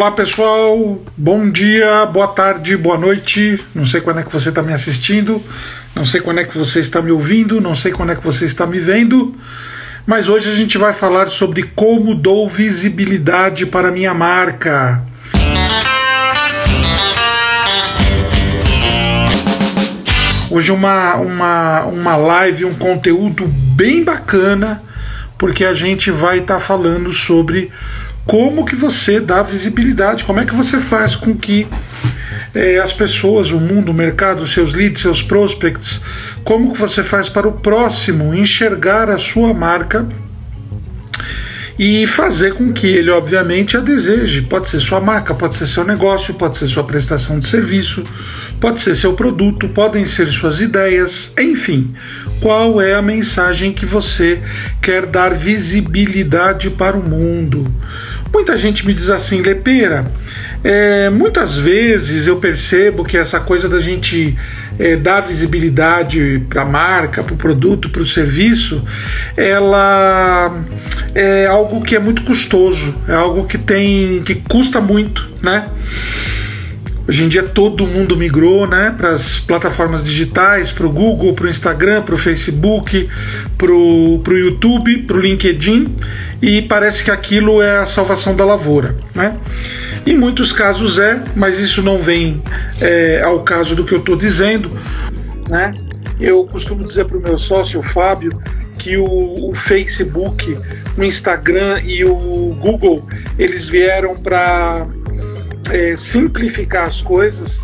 Olá pessoal, bom dia, boa tarde, boa noite. Não sei quando é que você está me assistindo, não sei quando é que você está me ouvindo, não sei quando é que você está me vendo, mas hoje a gente vai falar sobre como dou visibilidade para minha marca. Hoje uma, uma, uma live, um conteúdo bem bacana, porque a gente vai estar tá falando sobre como que você dá visibilidade, como é que você faz com que é, as pessoas, o mundo, o mercado, seus leads, seus prospects, como que você faz para o próximo enxergar a sua marca e fazer com que ele, obviamente, a deseje. Pode ser sua marca, pode ser seu negócio, pode ser sua prestação de serviço, pode ser seu produto, podem ser suas ideias, enfim. Qual é a mensagem que você quer dar visibilidade para o mundo? Muita gente me diz assim, Lepeira, é, muitas vezes eu percebo que essa coisa da gente é, dar visibilidade para a marca, para o produto, para o serviço, ela é algo que é muito custoso, é algo que tem que custa muito, né? Hoje em dia todo mundo migrou né, para as plataformas digitais, para o Google, para o Instagram, para o Facebook, para o YouTube, para o LinkedIn, e parece que aquilo é a salvação da lavoura. Né? Em muitos casos é, mas isso não vem é, ao caso do que eu estou dizendo. Né? Eu costumo dizer para o meu sócio, o Fábio, que o, o, Facebook, o Instagram e o Google eles vieram para é, simplificar as coisas,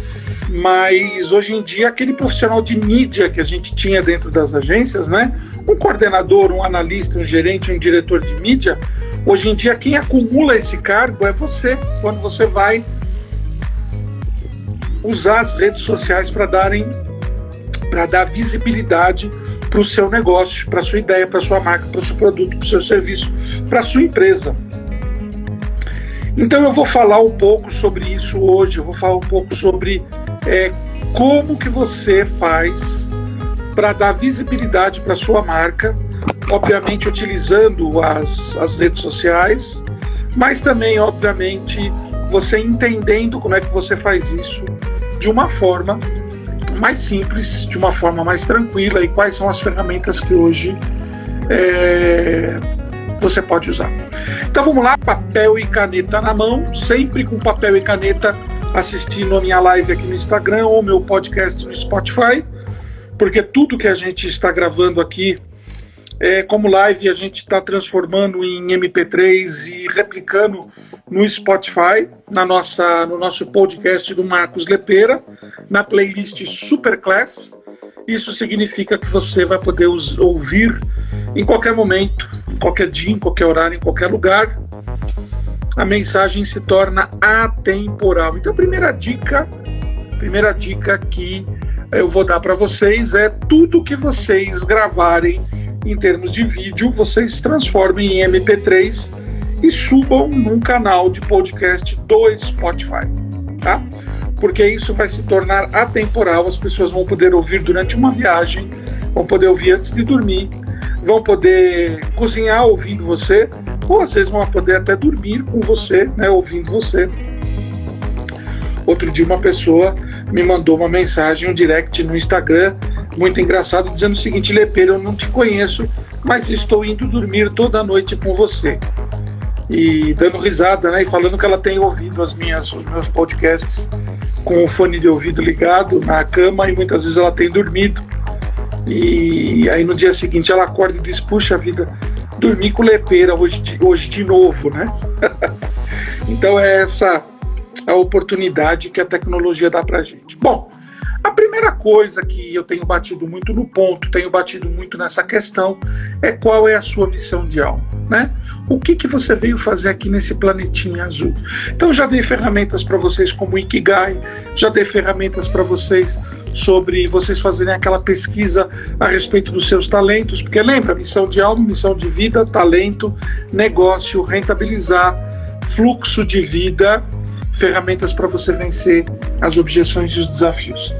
mas hoje em dia aquele profissional de mídia que a gente tinha dentro das agências, né? Um coordenador, um analista, um gerente, um diretor de mídia, hoje em dia quem acumula esse cargo é você, quando você vai usar as redes sociais para darem para dar visibilidade para o seu negócio, para sua ideia, para sua marca, para o seu produto, para o seu serviço, para sua empresa. Então eu vou falar um pouco sobre isso hoje, eu vou falar um pouco sobre é, como que você faz para dar visibilidade para sua marca, obviamente utilizando as, as redes sociais, mas também, obviamente, você entendendo como é que você faz isso de uma forma mais simples, de uma forma mais tranquila e quais são as ferramentas que hoje é, você pode usar. Então vamos lá, papel e caneta na mão, sempre com papel e caneta assistindo a minha live aqui no Instagram ou meu podcast no Spotify, porque tudo que a gente está gravando aqui é, como live a gente está transformando em MP3 e replicando no Spotify, na nossa, no nosso podcast do Marcos Lepeira, na playlist Superclass. Isso significa que você vai poder ouvir em qualquer momento, qualquer dia, em qualquer horário, em qualquer lugar. A mensagem se torna atemporal. Então, a primeira dica, primeira dica que eu vou dar para vocês é tudo que vocês gravarem em termos de vídeo, vocês transformem em MP3 e subam num canal de podcast do Spotify, tá? porque isso vai se tornar atemporal, as pessoas vão poder ouvir durante uma viagem, vão poder ouvir antes de dormir, vão poder cozinhar ouvindo você, ou às vezes vão poder até dormir com você, né, ouvindo você. Outro dia uma pessoa me mandou uma mensagem, um direct no Instagram, muito engraçado, dizendo o seguinte, Lepeiro, eu não te conheço, mas estou indo dormir toda noite com você. E dando risada, né, e falando que ela tem ouvido as minhas, os meus podcasts com o fone de ouvido ligado na cama e muitas vezes ela tem dormido. E aí no dia seguinte ela acorda e diz: Puxa vida, dormi com lepeira hoje de, hoje de novo, né? então é essa a oportunidade que a tecnologia dá pra gente. Bom, a primeira coisa que eu tenho batido muito no ponto, tenho batido muito nessa questão, é qual é a sua missão de alma, né? O que, que você veio fazer aqui nesse planetinha azul? Então já dei ferramentas para vocês como Ikigai, já dei ferramentas para vocês sobre vocês fazerem aquela pesquisa a respeito dos seus talentos, porque lembra, missão de alma, missão de vida, talento, negócio, rentabilizar, fluxo de vida, ferramentas para você vencer as objeções e os desafios.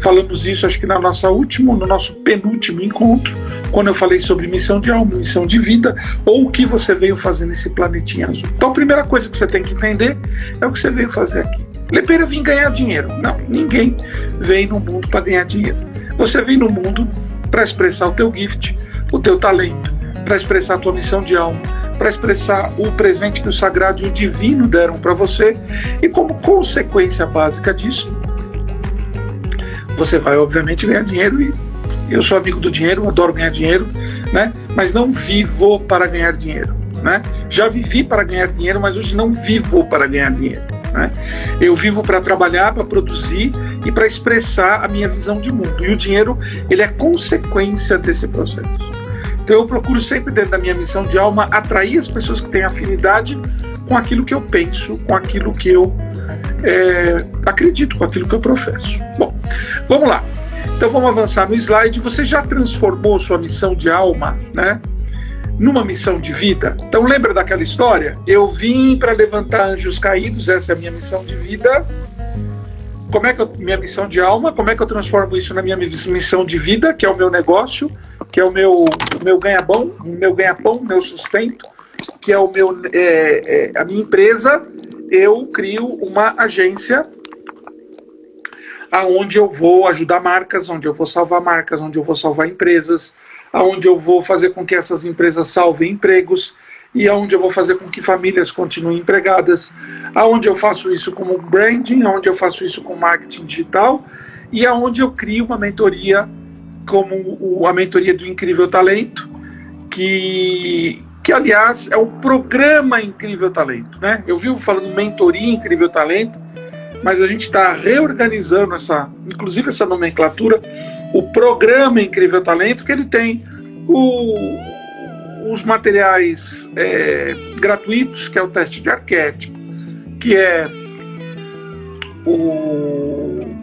Falamos isso, acho que na nossa última, no nosso penúltimo encontro, quando eu falei sobre missão de alma, missão de vida, ou o que você veio fazer nesse planetinha azul. Então, a primeira coisa que você tem que entender é o que você veio fazer aqui. Lepeira vim ganhar dinheiro. Não, ninguém vem no mundo para ganhar dinheiro. Você vem no mundo para expressar o teu gift, o teu talento, para expressar a tua missão de alma, para expressar o presente que o sagrado e o divino deram para você, e como consequência básica disso, você vai obviamente ganhar dinheiro e eu sou amigo do dinheiro, adoro ganhar dinheiro, né? Mas não vivo para ganhar dinheiro, né? Já vivi para ganhar dinheiro, mas hoje não vivo para ganhar dinheiro. Né? Eu vivo para trabalhar, para produzir e para expressar a minha visão de mundo. E o dinheiro ele é consequência desse processo. Então eu procuro sempre dentro da minha missão de alma atrair as pessoas que têm afinidade com aquilo que eu penso, com aquilo que eu é, acredito, com aquilo que eu professo. Bom, vamos lá. Então vamos avançar no slide. Você já transformou sua missão de alma, né? Numa missão de vida. Então lembra daquela história? Eu vim para levantar anjos caídos, essa é a minha missão de vida. Como é que eu, minha missão de alma? Como é que eu transformo isso na minha missão de vida, que é o meu negócio, que é o meu, meu ganha-pão, meu ganha-pão, meu sustento, que é o meu é, é, a minha empresa? Eu crio uma agência aonde eu vou ajudar marcas, onde eu vou salvar marcas, onde eu vou salvar empresas, aonde eu vou fazer com que essas empresas salvem empregos e aonde eu vou fazer com que famílias continuem empregadas, aonde eu faço isso como branding, aonde eu faço isso com marketing digital e aonde eu crio uma mentoria como a mentoria do Incrível Talento, que que aliás é um programa Incrível Talento, né? Eu vivo falando mentoria Incrível Talento, mas a gente está reorganizando essa, inclusive essa nomenclatura, o programa Incrível Talento, que ele tem o, os materiais é, gratuitos, que é o teste de arquétipo, que é o,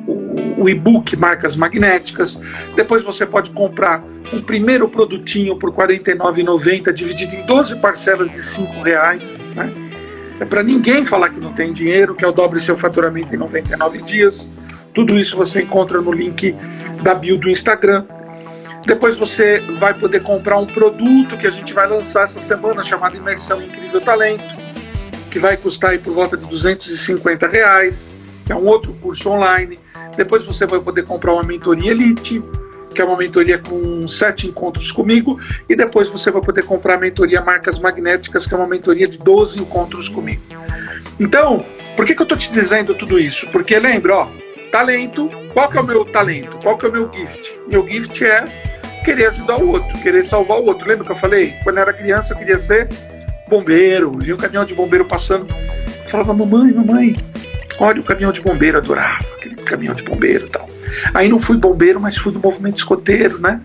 o, o e-book Marcas Magnéticas. Depois você pode comprar um primeiro produtinho por R$ 49,90, dividido em 12 parcelas de R$ reais, né? É para ninguém falar que não tem dinheiro, que é o dobre seu faturamento em 99 dias. Tudo isso você encontra no link da bio do Instagram. Depois você vai poder comprar um produto que a gente vai lançar essa semana chamado Imersão Incrível Talento, que vai custar aí por volta de 250 reais, que é um outro curso online. Depois você vai poder comprar uma mentoria Elite, que é uma mentoria com sete encontros comigo, e depois você vai poder comprar a mentoria Marcas Magnéticas, que é uma mentoria de 12 encontros comigo. Então, por que, que eu estou te dizendo tudo isso? Porque lembra, ó, talento, qual que é o meu talento? Qual que é o meu gift? Meu gift é querer ajudar o outro, querer salvar o outro. Lembra que eu falei? Quando eu era criança eu queria ser bombeiro, vi um caminhão de bombeiro passando, eu falava, mamãe, mamãe, olha o caminhão de bombeiro, adorava aquele caminhão de bombeiro e tal. Aí não fui bombeiro, mas fui do movimento escoteiro, né?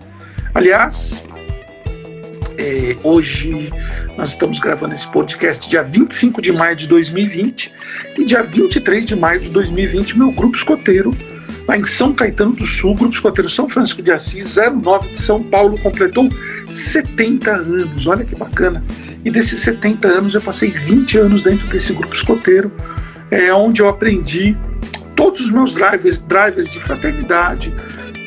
Aliás, é, hoje nós estamos gravando esse podcast dia 25 de maio de 2020 e dia 23 de maio de 2020 meu grupo escoteiro lá em São Caetano do Sul, grupo escoteiro São Francisco de Assis, 09 de São Paulo, completou 70 anos. Olha que bacana. E desses 70 anos eu passei 20 anos dentro desse grupo escoteiro, é onde eu aprendi todos os meus drivers, drivers de fraternidade,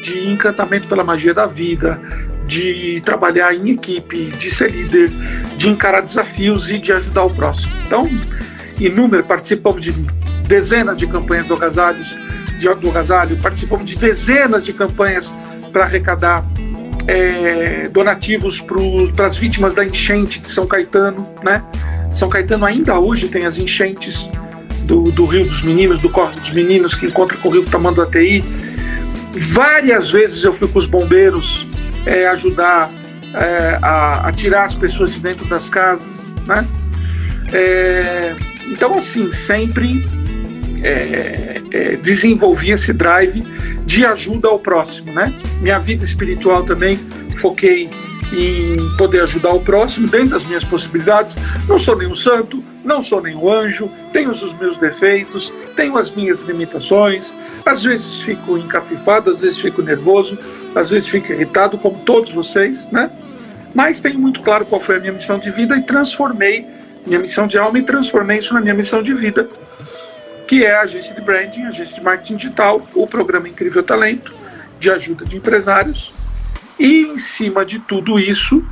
de encantamento pela magia da vida, de trabalhar em equipe, de ser líder, de encarar desafios e de ajudar o próximo. Então, inúmero, participamos de dezenas de campanhas do agasalhos, de, do agasalho, participamos de dezenas de campanhas para arrecadar é, donativos para as vítimas da enchente de São Caetano, né? São Caetano ainda hoje tem as enchentes do, do Rio dos Meninos, do Corre dos Meninos, que encontra com o Rio Tamanduateí. Várias vezes eu fui com os bombeiros é, ajudar é, a, a, tirar as pessoas de dentro das casas, né? É, então, assim, sempre é, é, desenvolvi esse drive de ajuda ao próximo, né? Minha vida espiritual também foquei em poder ajudar o próximo dentro das minhas possibilidades. Não sou nenhum santo, não sou nenhum anjo, tenho os meus defeitos, tenho as minhas limitações. Às vezes fico encafifado, às vezes fico nervoso, às vezes fico irritado, como todos vocês, né? Mas tenho muito claro qual foi a minha missão de vida e transformei minha missão de alma e transformei isso na minha missão de vida, que é a agência de branding, a agência de marketing digital, o programa Incrível Talento, de ajuda de empresários E em cima de tudo isso,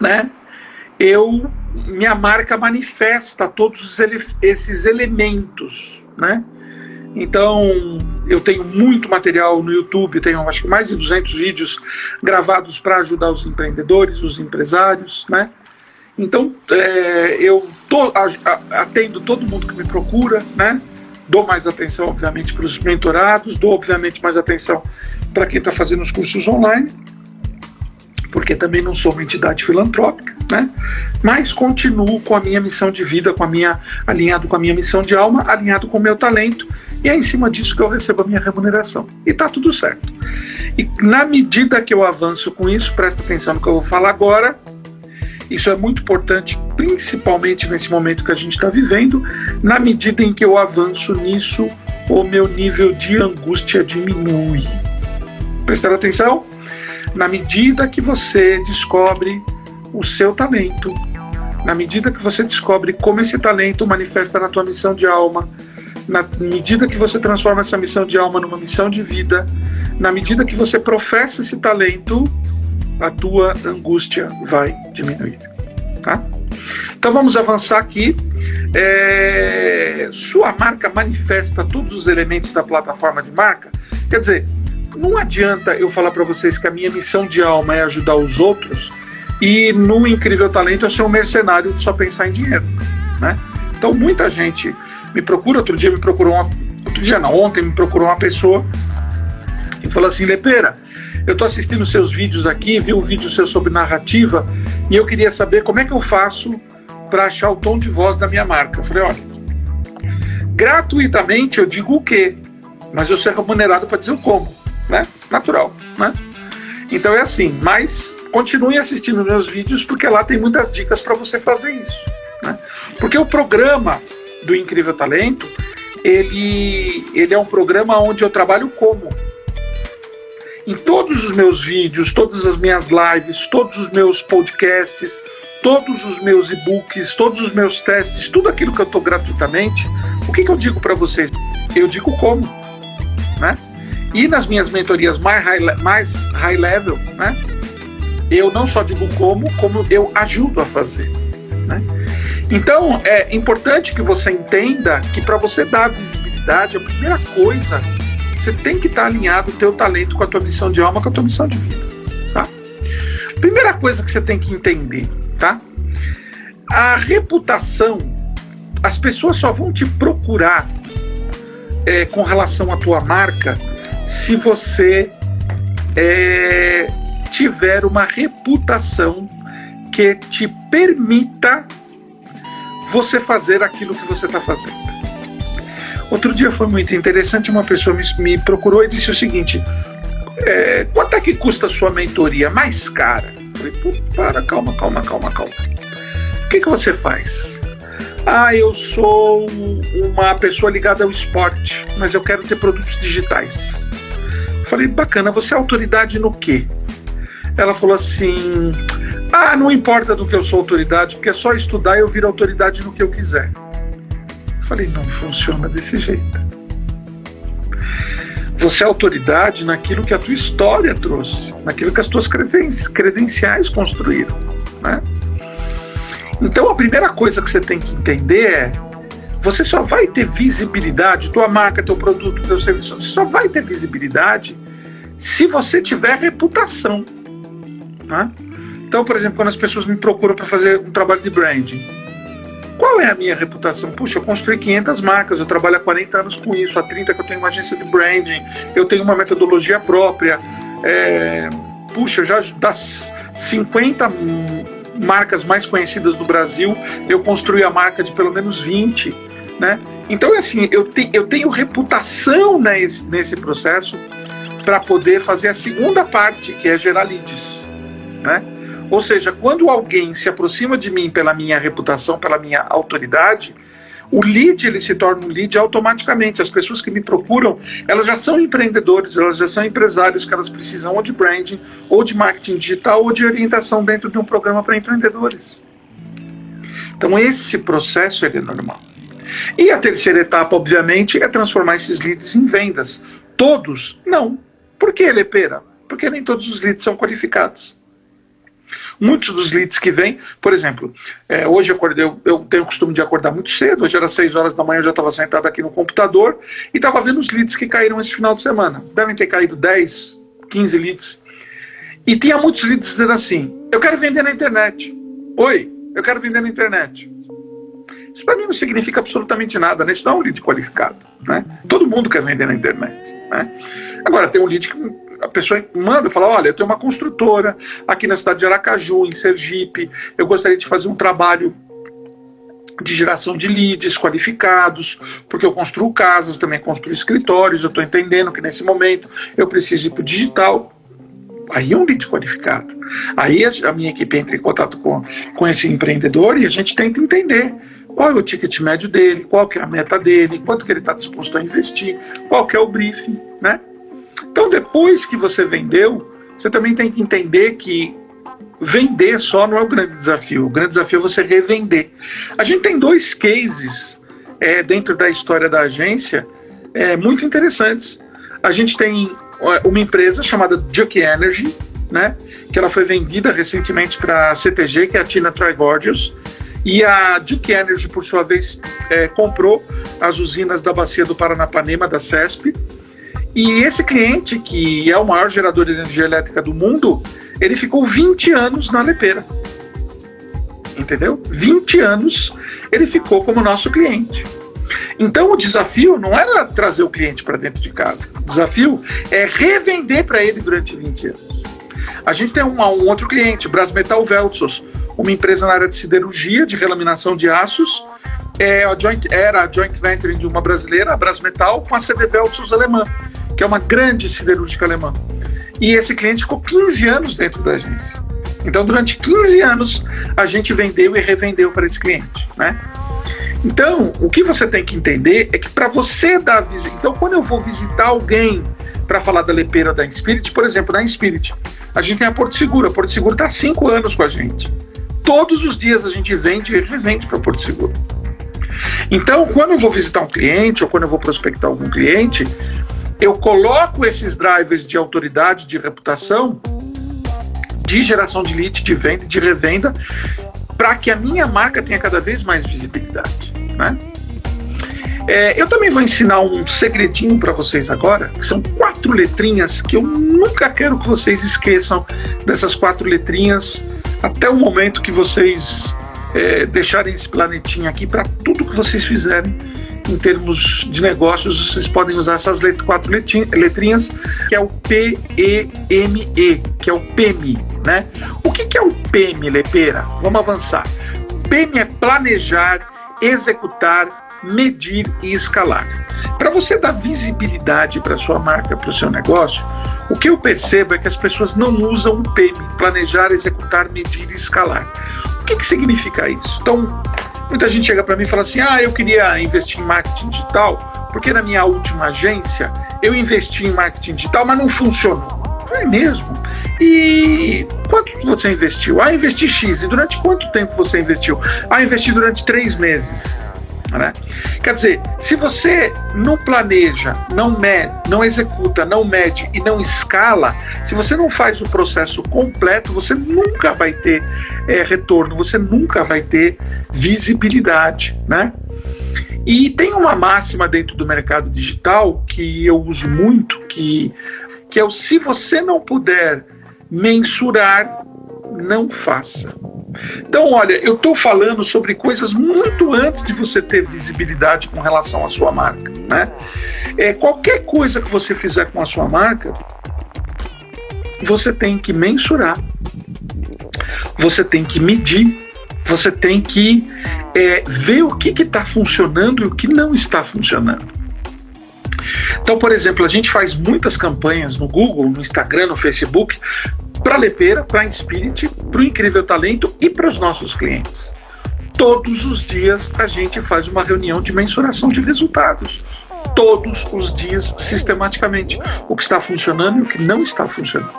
né, eu minha marca manifesta todos esses elementos, né? Então, eu tenho muito material no YouTube, tenho acho que mais de 200 vídeos gravados para ajudar os empreendedores, os empresários, né? Então, é, eu tô, atendo todo mundo que me procura, né? Dou mais atenção, obviamente, para os mentorados, dou, obviamente, mais atenção para quem está fazendo os cursos online, porque também não sou uma entidade filantrópica, né? Mas continuo com a minha missão de vida, com a minha alinhado com a minha missão de alma, alinhado com o meu talento, e é em cima disso que eu recebo a minha remuneração. E tá tudo certo. E na medida que eu avanço com isso, presta atenção no que eu vou falar agora. Isso é muito importante, principalmente nesse momento que a gente está vivendo. Na medida em que eu avanço nisso, o meu nível de angústia diminui. Prestar atenção? Na medida que você descobre o seu talento, na medida que você descobre como esse talento manifesta na tua missão de alma, na medida que você transforma essa missão de alma numa missão de vida, na medida que você professa esse talento, a tua angústia vai diminuir. Tá? Então vamos avançar aqui. É... Sua marca manifesta todos os elementos da plataforma de marca. Quer dizer, não adianta eu falar para vocês que a minha missão de alma é ajudar os outros e no incrível talento eu ser um mercenário de só pensar em dinheiro, né? Então muita gente me procura, outro dia me procurou uma, outro dia não, ontem me procurou uma pessoa e falou assim, Lepeira, eu estou assistindo seus vídeos aqui, vi um vídeo seu sobre narrativa e eu queria saber como é que eu faço para achar o tom de voz da minha marca. Eu falei, olha, gratuitamente eu digo o quê, mas eu sou remunerado para dizer o como, né? Natural, né? Então é assim, mas continue assistindo meus vídeos porque lá tem muitas dicas para você fazer isso, né? Porque o programa do Incrível Talento, ele, ele é um programa onde eu trabalho como em todos os meus vídeos, todas as minhas lives, todos os meus podcasts, todos os meus e-books, todos os meus testes, tudo aquilo que eu estou gratuitamente, o que, que eu digo para vocês? Eu digo como, né? E nas minhas mentorias mais high, mais high level, né? Eu não só digo como, como eu ajudo a fazer, né? Então é importante que você entenda que para você dar visibilidade, a primeira coisa você tem que estar tá alinhado o teu talento com a tua missão de alma, com a tua missão de vida, tá? Primeira coisa que você tem que entender, tá? A reputação, as pessoas só vão te procurar é, com relação à tua marca se você é, tiver uma reputação que te permita você fazer aquilo que você está fazendo. Outro dia foi muito interessante, uma pessoa me, me procurou e disse o seguinte: é, quanto é que custa a sua mentoria mais cara? Eu falei, para, calma, calma, calma, calma. O que, que você faz? Ah, eu sou uma pessoa ligada ao esporte, mas eu quero ter produtos digitais. Eu falei, bacana, você é autoridade no quê? Ela falou assim: Ah, não importa do que eu sou autoridade, porque é só estudar e eu viro autoridade no que eu quiser. Falei, não funciona desse jeito. Você é autoridade naquilo que a tua história trouxe, naquilo que as tuas credenciais construíram, né? Então a primeira coisa que você tem que entender é você só vai ter visibilidade, tua marca, teu produto, teu serviço, você só vai ter visibilidade se você tiver reputação. Né? Então, por exemplo, quando as pessoas me procuram para fazer um trabalho de branding, qual é a minha reputação? Puxa, eu construí 500 marcas, eu trabalho há 40 anos com isso, há 30 que eu tenho uma agência de branding, eu tenho uma metodologia própria. É, puxa, já das 50 marcas mais conhecidas do Brasil, eu construí a marca de pelo menos 20. Né? Então, é assim, eu, te, eu tenho reputação nesse, nesse processo para poder fazer a segunda parte, que é gerar leads. Né? Ou seja, quando alguém se aproxima de mim pela minha reputação, pela minha autoridade, o lead ele se torna um lead automaticamente. As pessoas que me procuram, elas já são empreendedores, elas já são empresários que elas precisam ou de branding, ou de marketing digital, ou de orientação dentro de um programa para empreendedores. Então esse processo é normal. E a terceira etapa, obviamente, é transformar esses leads em vendas. Todos? Não. Por que, Lepeira? Porque nem todos os leads são qualificados. Muitos dos leads que vêm, por exemplo, é, hoje eu, acordei, eu, eu, tenho o costume de acordar muito cedo, hoje era 6 horas da manhã, eu já estava sentado aqui no computador e estava vendo os leads que caíram esse final de semana. Devem ter caído 10, 15 leads. E tinha muitos leads dizendo assim: eu quero vender na internet. Oi, eu quero vender na internet. Isso para mim não significa absolutamente nada, né? Isso não é um lead qualificado. Né? Todo mundo quer vender na internet. Né? Agora, tem um lead que a pessoa manda, fala, olha, eu tenho uma construtora aqui na cidade de Aracaju, em Sergipe, eu gostaria de fazer um trabalho de geração de leads qualificados, porque eu construo casas, também construo escritórios, eu estou entendendo que nesse momento eu preciso ir para o digital. Aí é um lead qualificado. Aí a minha equipe entra em contato com, com esse empreendedor e a gente tenta entender qual é o ticket médio dele, qual que é a meta dele, quanto que ele está disposto a investir, qual que é o briefing, né? Então, depois que você vendeu, você também tem que entender que vender só não é o grande desafio. O grande desafio é você revender. A gente tem dois cases é, dentro da história da agência é, muito interessantes. A gente tem uma empresa chamada Duke Energy, né, que ela foi vendida recentemente para a CTG, que é a Tina Trigordius, e a Duke Energy, por sua vez, é, comprou as usinas da Bacia do Paranapanema, da CESP, e esse cliente, que é o maior gerador de energia elétrica do mundo, ele ficou 20 anos na Lepeira. Entendeu? 20 anos ele ficou como nosso cliente. Então o desafio não era trazer o cliente para dentro de casa. O desafio é revender para ele durante 20 anos. A gente tem um, um outro cliente, Brasmetal Veltsos, uma empresa na área de siderurgia, de relaminação de aços, é a joint, era a joint venture de uma brasileira, a Brasmetal, com a CD Veltsos alemã que é uma grande siderúrgica alemã. E esse cliente ficou 15 anos dentro da agência. Então, durante 15 anos, a gente vendeu e revendeu para esse cliente, né? Então, o que você tem que entender é que para você dar visita, então quando eu vou visitar alguém para falar da Lepeira da Inspirit, por exemplo, da Inspirit, a gente tem a Porto Seguro. A Porto Seguro está há cinco anos com a gente. Todos os dias a gente vende e revende para Porto Seguro. Então, quando eu vou visitar um cliente ou quando eu vou prospectar algum cliente, eu coloco esses drivers de autoridade, de reputação, de geração de lead, de venda, de revenda, para que a minha marca tenha cada vez mais visibilidade, né? É, eu também vou ensinar um segredinho para vocês agora, que são quatro letrinhas que eu nunca quero que vocês esqueçam dessas quatro letrinhas até o momento que vocês é, deixarem esse planetinha aqui para tudo que vocês fizerem em termos de negócios, vocês podem usar essas let quatro letrinhas, que é o P-E-M-E, que é o PEMI, né? O que, que é o PEMI, Lepeira? Vamos avançar. PEMI é planejar, executar, medir e escalar. Para você dar visibilidade para sua marca, para o seu negócio, o que eu percebo é que as pessoas não usam o PEMI, planejar, executar, medir e escalar. O que, que significa isso? Então, Muita gente chega para mim e fala assim: ah, eu queria investir em marketing digital, porque na minha última agência eu investi em marketing digital, mas não funcionou. É mesmo? E quanto você investiu? Ah, investi X. E durante quanto tempo você investiu? Ah, investi durante três meses. Né? Quer dizer, se você não planeja, não mede, não executa, não mede e não escala, se você não faz o processo completo, você nunca vai ter é, retorno, você nunca vai ter visibilidade, né? E tem uma máxima dentro do mercado digital que eu uso muito, que, que é o se você não puder mensurar, não faça. Então, olha, eu estou falando sobre coisas muito antes de você ter visibilidade com relação à sua marca. Né? É, qualquer coisa que você fizer com a sua marca, você tem que mensurar, você tem que medir, você tem que é, ver o que está funcionando e o que não está funcionando. Então, por exemplo, a gente faz muitas campanhas no Google, no Instagram, no Facebook, para a Lepeira, para a Inspirit, para o Incrível Talento e para os nossos clientes. Todos os dias a gente faz uma reunião de mensuração de resultados. Todos os dias, sistematicamente, o que está funcionando e o que não está funcionando.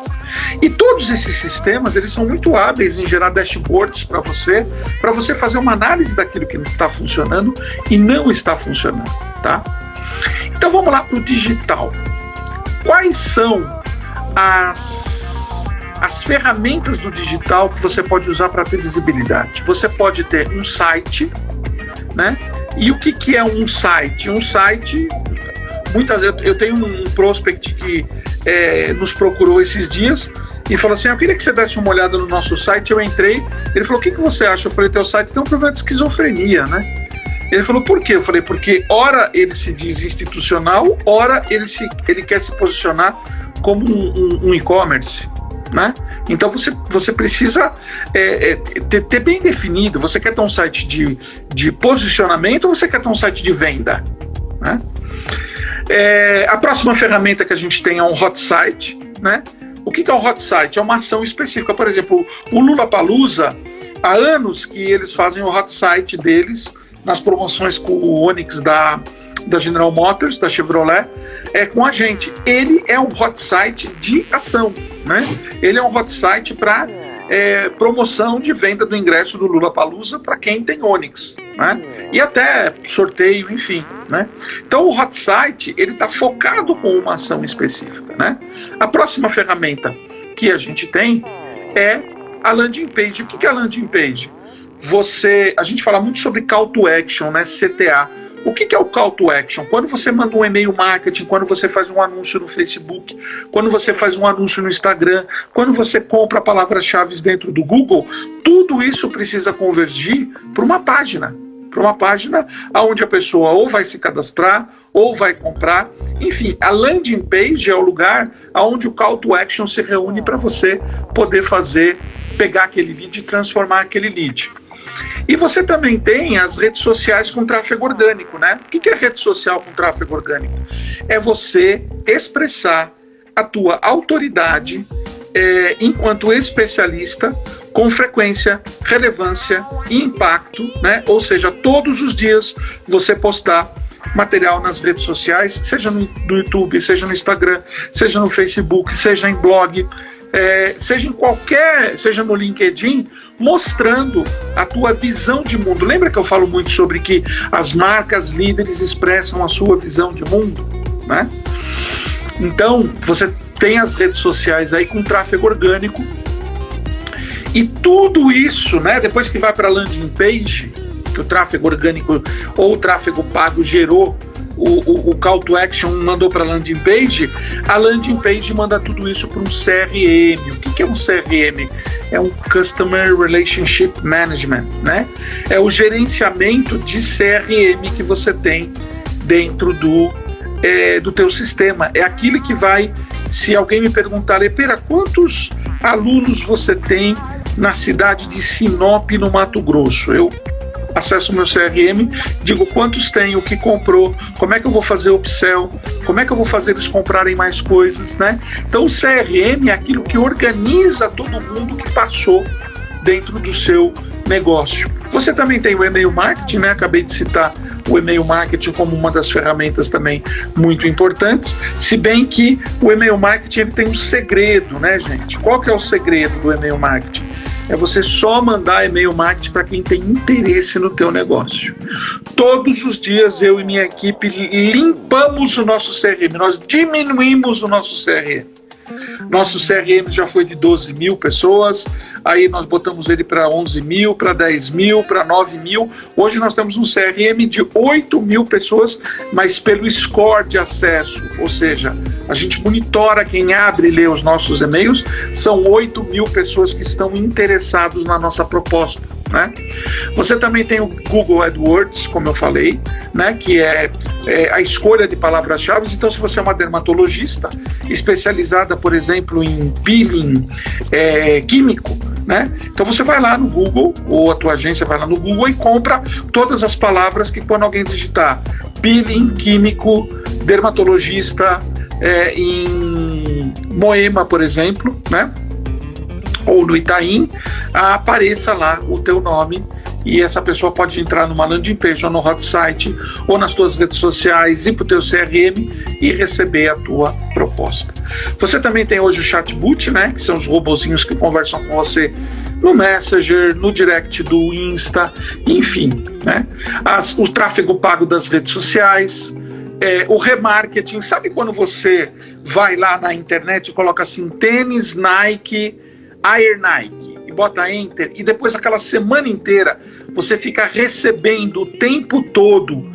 E todos esses sistemas, eles são muito hábeis em gerar dashboards para você, para você fazer uma análise daquilo que está funcionando e não está funcionando, tá? Então vamos lá para o digital. Quais são as, as ferramentas do digital que você pode usar para ter visibilidade. Você pode ter um site, né? E o que, que é um site? Um site, muitas eu, eu tenho um prospect que é, nos procurou esses dias e falou assim: Eu queria que você desse uma olhada no nosso site. Eu entrei, ele falou: O que, que você acha? Eu falei: Teu site tem um problema de esquizofrenia, né? Ele falou: Por quê? Eu falei: Porque, ora, ele se diz institucional, ora, ele, se, ele quer se posicionar como um, um, um e-commerce. Né? Então você, você precisa é, é, ter, ter, bem definido. Você quer ter um site de, de posicionamento ou você quer ter um site de venda? Né? É, a próxima ferramenta que a gente tem é um hot site. Né? O que é um hot site? É uma ação específica. Por exemplo, o Lula Palusa, há anos que eles fazem o hot site deles nas promoções com o Onix da, da General Motors, da Chevrolet, é com a gente. Ele é um hot site de ação, né? Ele é um hot site para é, promoção de venda do ingresso do Lula Palusa para quem tem Onix, né? E até sorteio, enfim, né? Então o hot site ele está focado com uma ação específica, né? A próxima ferramenta que a gente tem é a landing page. O que é a landing page? Você, a gente fala muito sobre call to action, né? CTA o que, é o call to action? Quando você manda um e-mail marketing, quando você faz um anúncio no Facebook, quando você faz um anúncio no Instagram, quando você compra palavras-chave dentro do Google, tudo isso precisa convergir para uma página. Para uma página onde a pessoa ou vai se cadastrar ou vai comprar. Enfim, a landing page é o lugar onde o call to action se reúne para você poder fazer, pegar aquele lead e transformar aquele lead. E você também tem as redes sociais com tráfego orgânico, né? O que é rede social com tráfego orgânico? É você expressar a tua autoridade é, enquanto especialista com frequência, relevância e impacto, né? Ou seja, todos os dias você postar material nas redes sociais, seja no, YouTube, seja no Instagram, seja no Facebook, seja em blog, é, seja em qualquer, seja no LinkedIn, mostrando a tua visão de mundo. Lembra que eu falo muito sobre que as marcas líderes expressam a sua visão de mundo, né? Então, você tem as redes sociais aí com tráfego orgânico. E tudo isso, né, depois que vai para a landing page, que o tráfego orgânico ou o tráfego pago gerou o, o, o call to action mandou para a landing page, a landing page manda tudo isso para um CRM. O que, que é um CRM? É um Customer Relationship Management, né? É o gerenciamento de CRM que você tem dentro do, é, do teu sistema. É aquilo que vai, se alguém me perguntar, Lepera, quantos alunos você tem na cidade de Sinop, no Mato Grosso? Eu acesso o meu CRM, digo quantos tem, o que comprou, como é que eu vou fazer o upsell, como é que eu vou fazer eles comprarem mais coisas, né? Então o CRM é aquilo que organiza todo mundo que passou dentro do seu negócio. Você também tem o e-mail marketing, né? Acabei de citar o e-mail marketing como uma das ferramentas também muito importantes, se bem que o e-mail marketing ele tem um segredo, né, gente? Qual que é o segredo do e-mail marketing? É você só mandar e-mail marketing para quem tem interesse no teu negócio. Todos os dias eu e minha equipe limpamos o nosso CRM, nós diminuímos o nosso CRM. Nosso CRM já foi de 12 mil pessoas, aí nós botamos ele para 11 mil, para 10 mil, para 9 mil. Hoje nós temos um CRM de 8 mil pessoas, mas pelo score de acesso, ou seja, a gente monitora quem abre e lê os nossos e-mails, são 8 mil pessoas que estão interessados na nossa proposta. Né? Você também tem o Google AdWords, como eu falei, né, que é, é a escolha de palavras-chave. Então, se você é uma dermatologista especializada, por exemplo, em peeling é, químico, né? Então você vai lá no Google, ou a tua agência vai lá no Google e compra todas as palavras que quando alguém digitar peeling químico, dermatologista é, em Moema, por exemplo, né? ou no Itaim, apareça lá o teu nome e essa pessoa pode entrar numa landing page ou no hot site ou nas tuas redes sociais, ir para o teu CRM e receber a tua proposta. Você também tem hoje o chatbot, né, que são os robozinhos que conversam com você no Messenger, no direct do Insta, enfim, né? As, o tráfego pago das redes sociais, é, o remarketing. Sabe quando você vai lá na internet e coloca assim tênis Nike, Air Nike e bota enter e depois aquela semana inteira você fica recebendo o tempo todo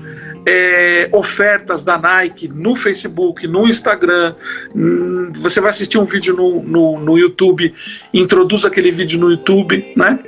é, ofertas da Nike no Facebook, no Instagram. Hum, você vai assistir um vídeo no, no, no YouTube, introduz aquele vídeo no YouTube, né?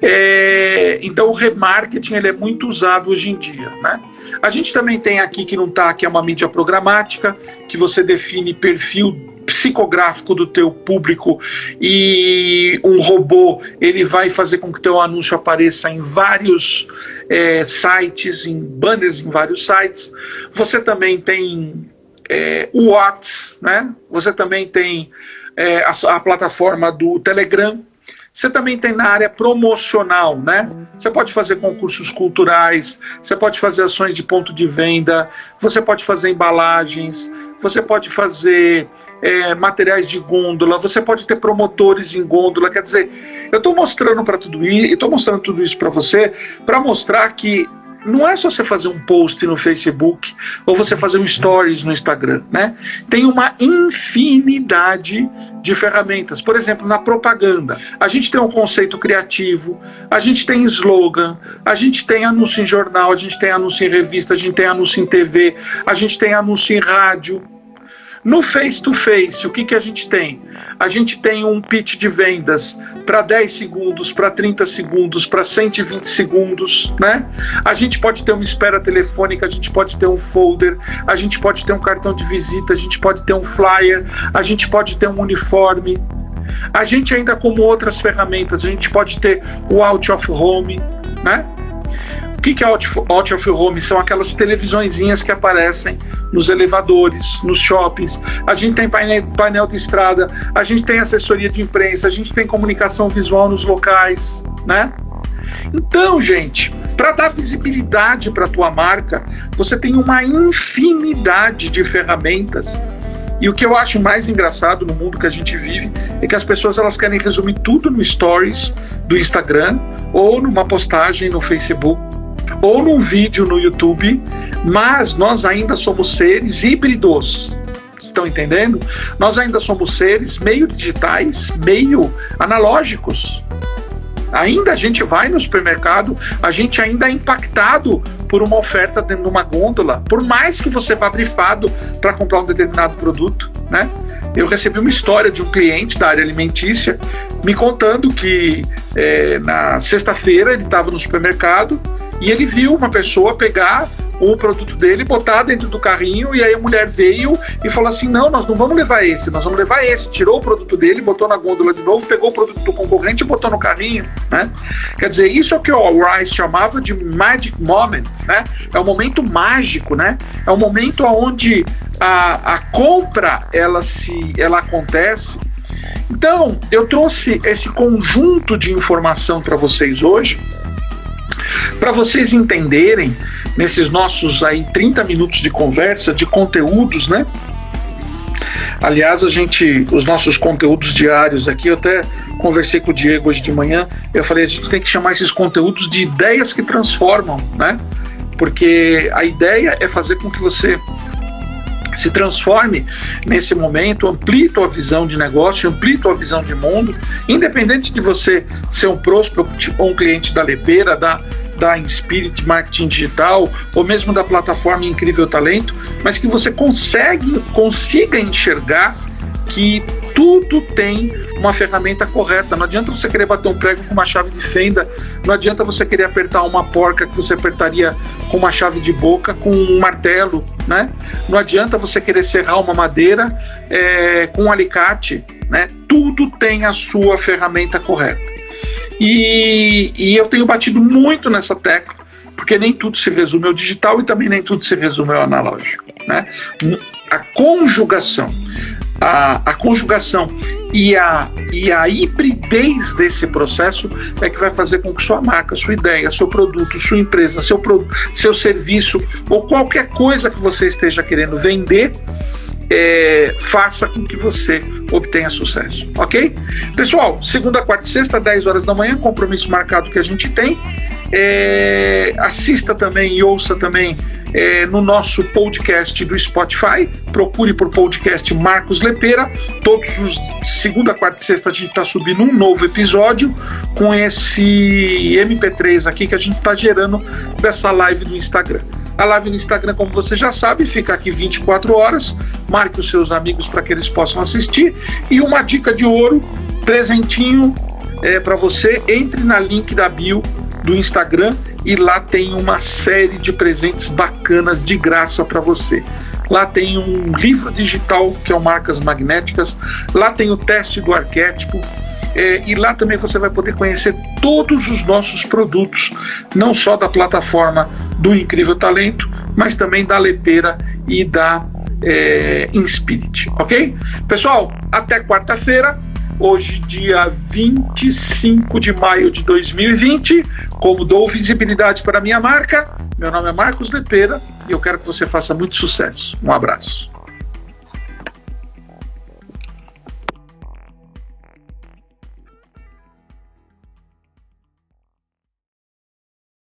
É, então o remarketing ele é muito usado hoje em dia. Né? A gente também tem aqui que não está, que é uma mídia programática, que você define perfil psicográfico do teu público e um robô ele vai fazer com que teu anúncio apareça em vários é, sites, em banners em vários sites. Você também tem é, o Whats, né? Você também tem é, a, a plataforma do Telegram, você também tem na área promocional, né? Você pode fazer concursos culturais, você pode fazer ações de ponto de venda, você pode fazer embalagens, você pode fazer é, materiais de gôndola, você pode ter promotores em gôndola. Quer dizer, eu estou mostrando para tudo isso, estou mostrando tudo isso para você, para mostrar que não é só você fazer um post no Facebook ou você fazer um stories no Instagram, né? Tem uma infinidade de ferramentas. Por exemplo, na propaganda, a gente tem um conceito criativo, a gente tem slogan, a gente tem anúncio em jornal, a gente tem anúncio em revista, a gente tem anúncio em TV, a gente tem anúncio em rádio. No face to face, o que, que a gente tem? A gente tem um pitch de vendas para 10 segundos, para 30 segundos, para 120 segundos, né? A gente pode ter uma espera telefônica, a gente pode ter um folder, a gente pode ter um cartão de visita, a gente pode ter um flyer, a gente pode ter um uniforme. A gente ainda como outras ferramentas, a gente pode ter o out of home, né? O que, é out, out of home? São aquelas televisõezinhas que aparecem nos elevadores, nos shoppings. A gente tem painel, painel de estrada, a gente tem assessoria de imprensa, a gente tem comunicação visual nos locais, né? Então, gente, para dar visibilidade para a tua marca, você tem uma infinidade de ferramentas. E o que eu acho mais engraçado no mundo que a gente vive é que as pessoas elas querem resumir tudo no stories do Instagram ou numa postagem no Facebook ou num vídeo no YouTube, mas nós ainda somos seres híbridos. Estão entendendo? Nós ainda somos seres meio digitais, meio analógicos. Ainda a gente vai no supermercado, a gente ainda é impactado por uma oferta dentro de uma gôndola, por mais que você vá brifado para comprar um determinado produto, né? Eu recebi uma história de um cliente da área alimentícia me contando que é, na sexta-feira ele estava no supermercado e ele viu uma pessoa pegar o produto dele, botar dentro do carrinho, e aí a mulher veio e falou assim: não, nós não vamos levar esse, nós vamos levar esse. Tirou o produto dele, botou na gôndola de novo, pegou o produto do concorrente e botou no carrinho. Né? Quer dizer, isso é o que o Rice chamava de magic moment, né? É o momento mágico, né? É o momento onde a, a compra ela se ela acontece. Então, eu trouxe esse conjunto de informação para vocês hoje para vocês entenderem, nesses nossos aí 30 minutos de conversa, de conteúdos, né? Aliás, a gente, os nossos conteúdos diários aqui, eu até conversei com o Diego hoje de manhã, eu falei, a gente tem que chamar esses conteúdos de ideias que transformam, né? Porque a ideia é fazer com que você se transforme nesse momento, amplie tua visão de negócio, amplie tua visão de mundo, independente de você ser um próspero ou um cliente da Lepeira, da da Inspirit Marketing Digital ou mesmo da plataforma Incrível Talento, mas que você consegue, consiga enxergar que tudo tem uma ferramenta correta. Não adianta você querer bater um prego com uma chave de fenda, não adianta você querer apertar uma porca que você apertaria com uma chave de boca, com um martelo, né? Não adianta você querer serrar uma madeira é, com um alicate, né? Tudo tem a sua ferramenta correta. E, e eu tenho batido muito nessa tecla, porque nem tudo se resume ao digital e também nem tudo se resume ao analógico, né? A conjugação a, a conjugação e a, e a hibridez desse processo é que vai fazer com que sua marca, sua ideia, seu produto, sua empresa, seu, seu serviço ou qualquer coisa que você esteja querendo vender é, faça com que você obtenha sucesso, ok? Pessoal, segunda, quarta e sexta, 10 horas da manhã, compromisso marcado que a gente tem. É, assista também e ouça também é, no nosso podcast do Spotify. Procure por podcast Marcos Lepeira. Todos os segunda, quarta e sexta a gente está subindo um novo episódio com esse MP3 aqui que a gente está gerando dessa live no Instagram. A live no Instagram, como você já sabe, fica aqui 24 horas. Marque os seus amigos para que eles possam assistir. E uma dica de ouro, presentinho é, para você. Entre na link da bio do Instagram e lá tem uma série de presentes bacanas de graça para você. Lá tem um livro digital que é o Marcas Magnéticas. Lá tem o teste do arquétipo. É, e lá também você vai poder conhecer todos os nossos produtos, não só da plataforma do Incrível Talento, mas também da Lepeira e da é, Inspirit, ok? Pessoal, até quarta-feira, hoje, dia 25 de maio de 2020. Como dou visibilidade para minha marca, meu nome é Marcos Lepeira e eu quero que você faça muito sucesso. Um abraço.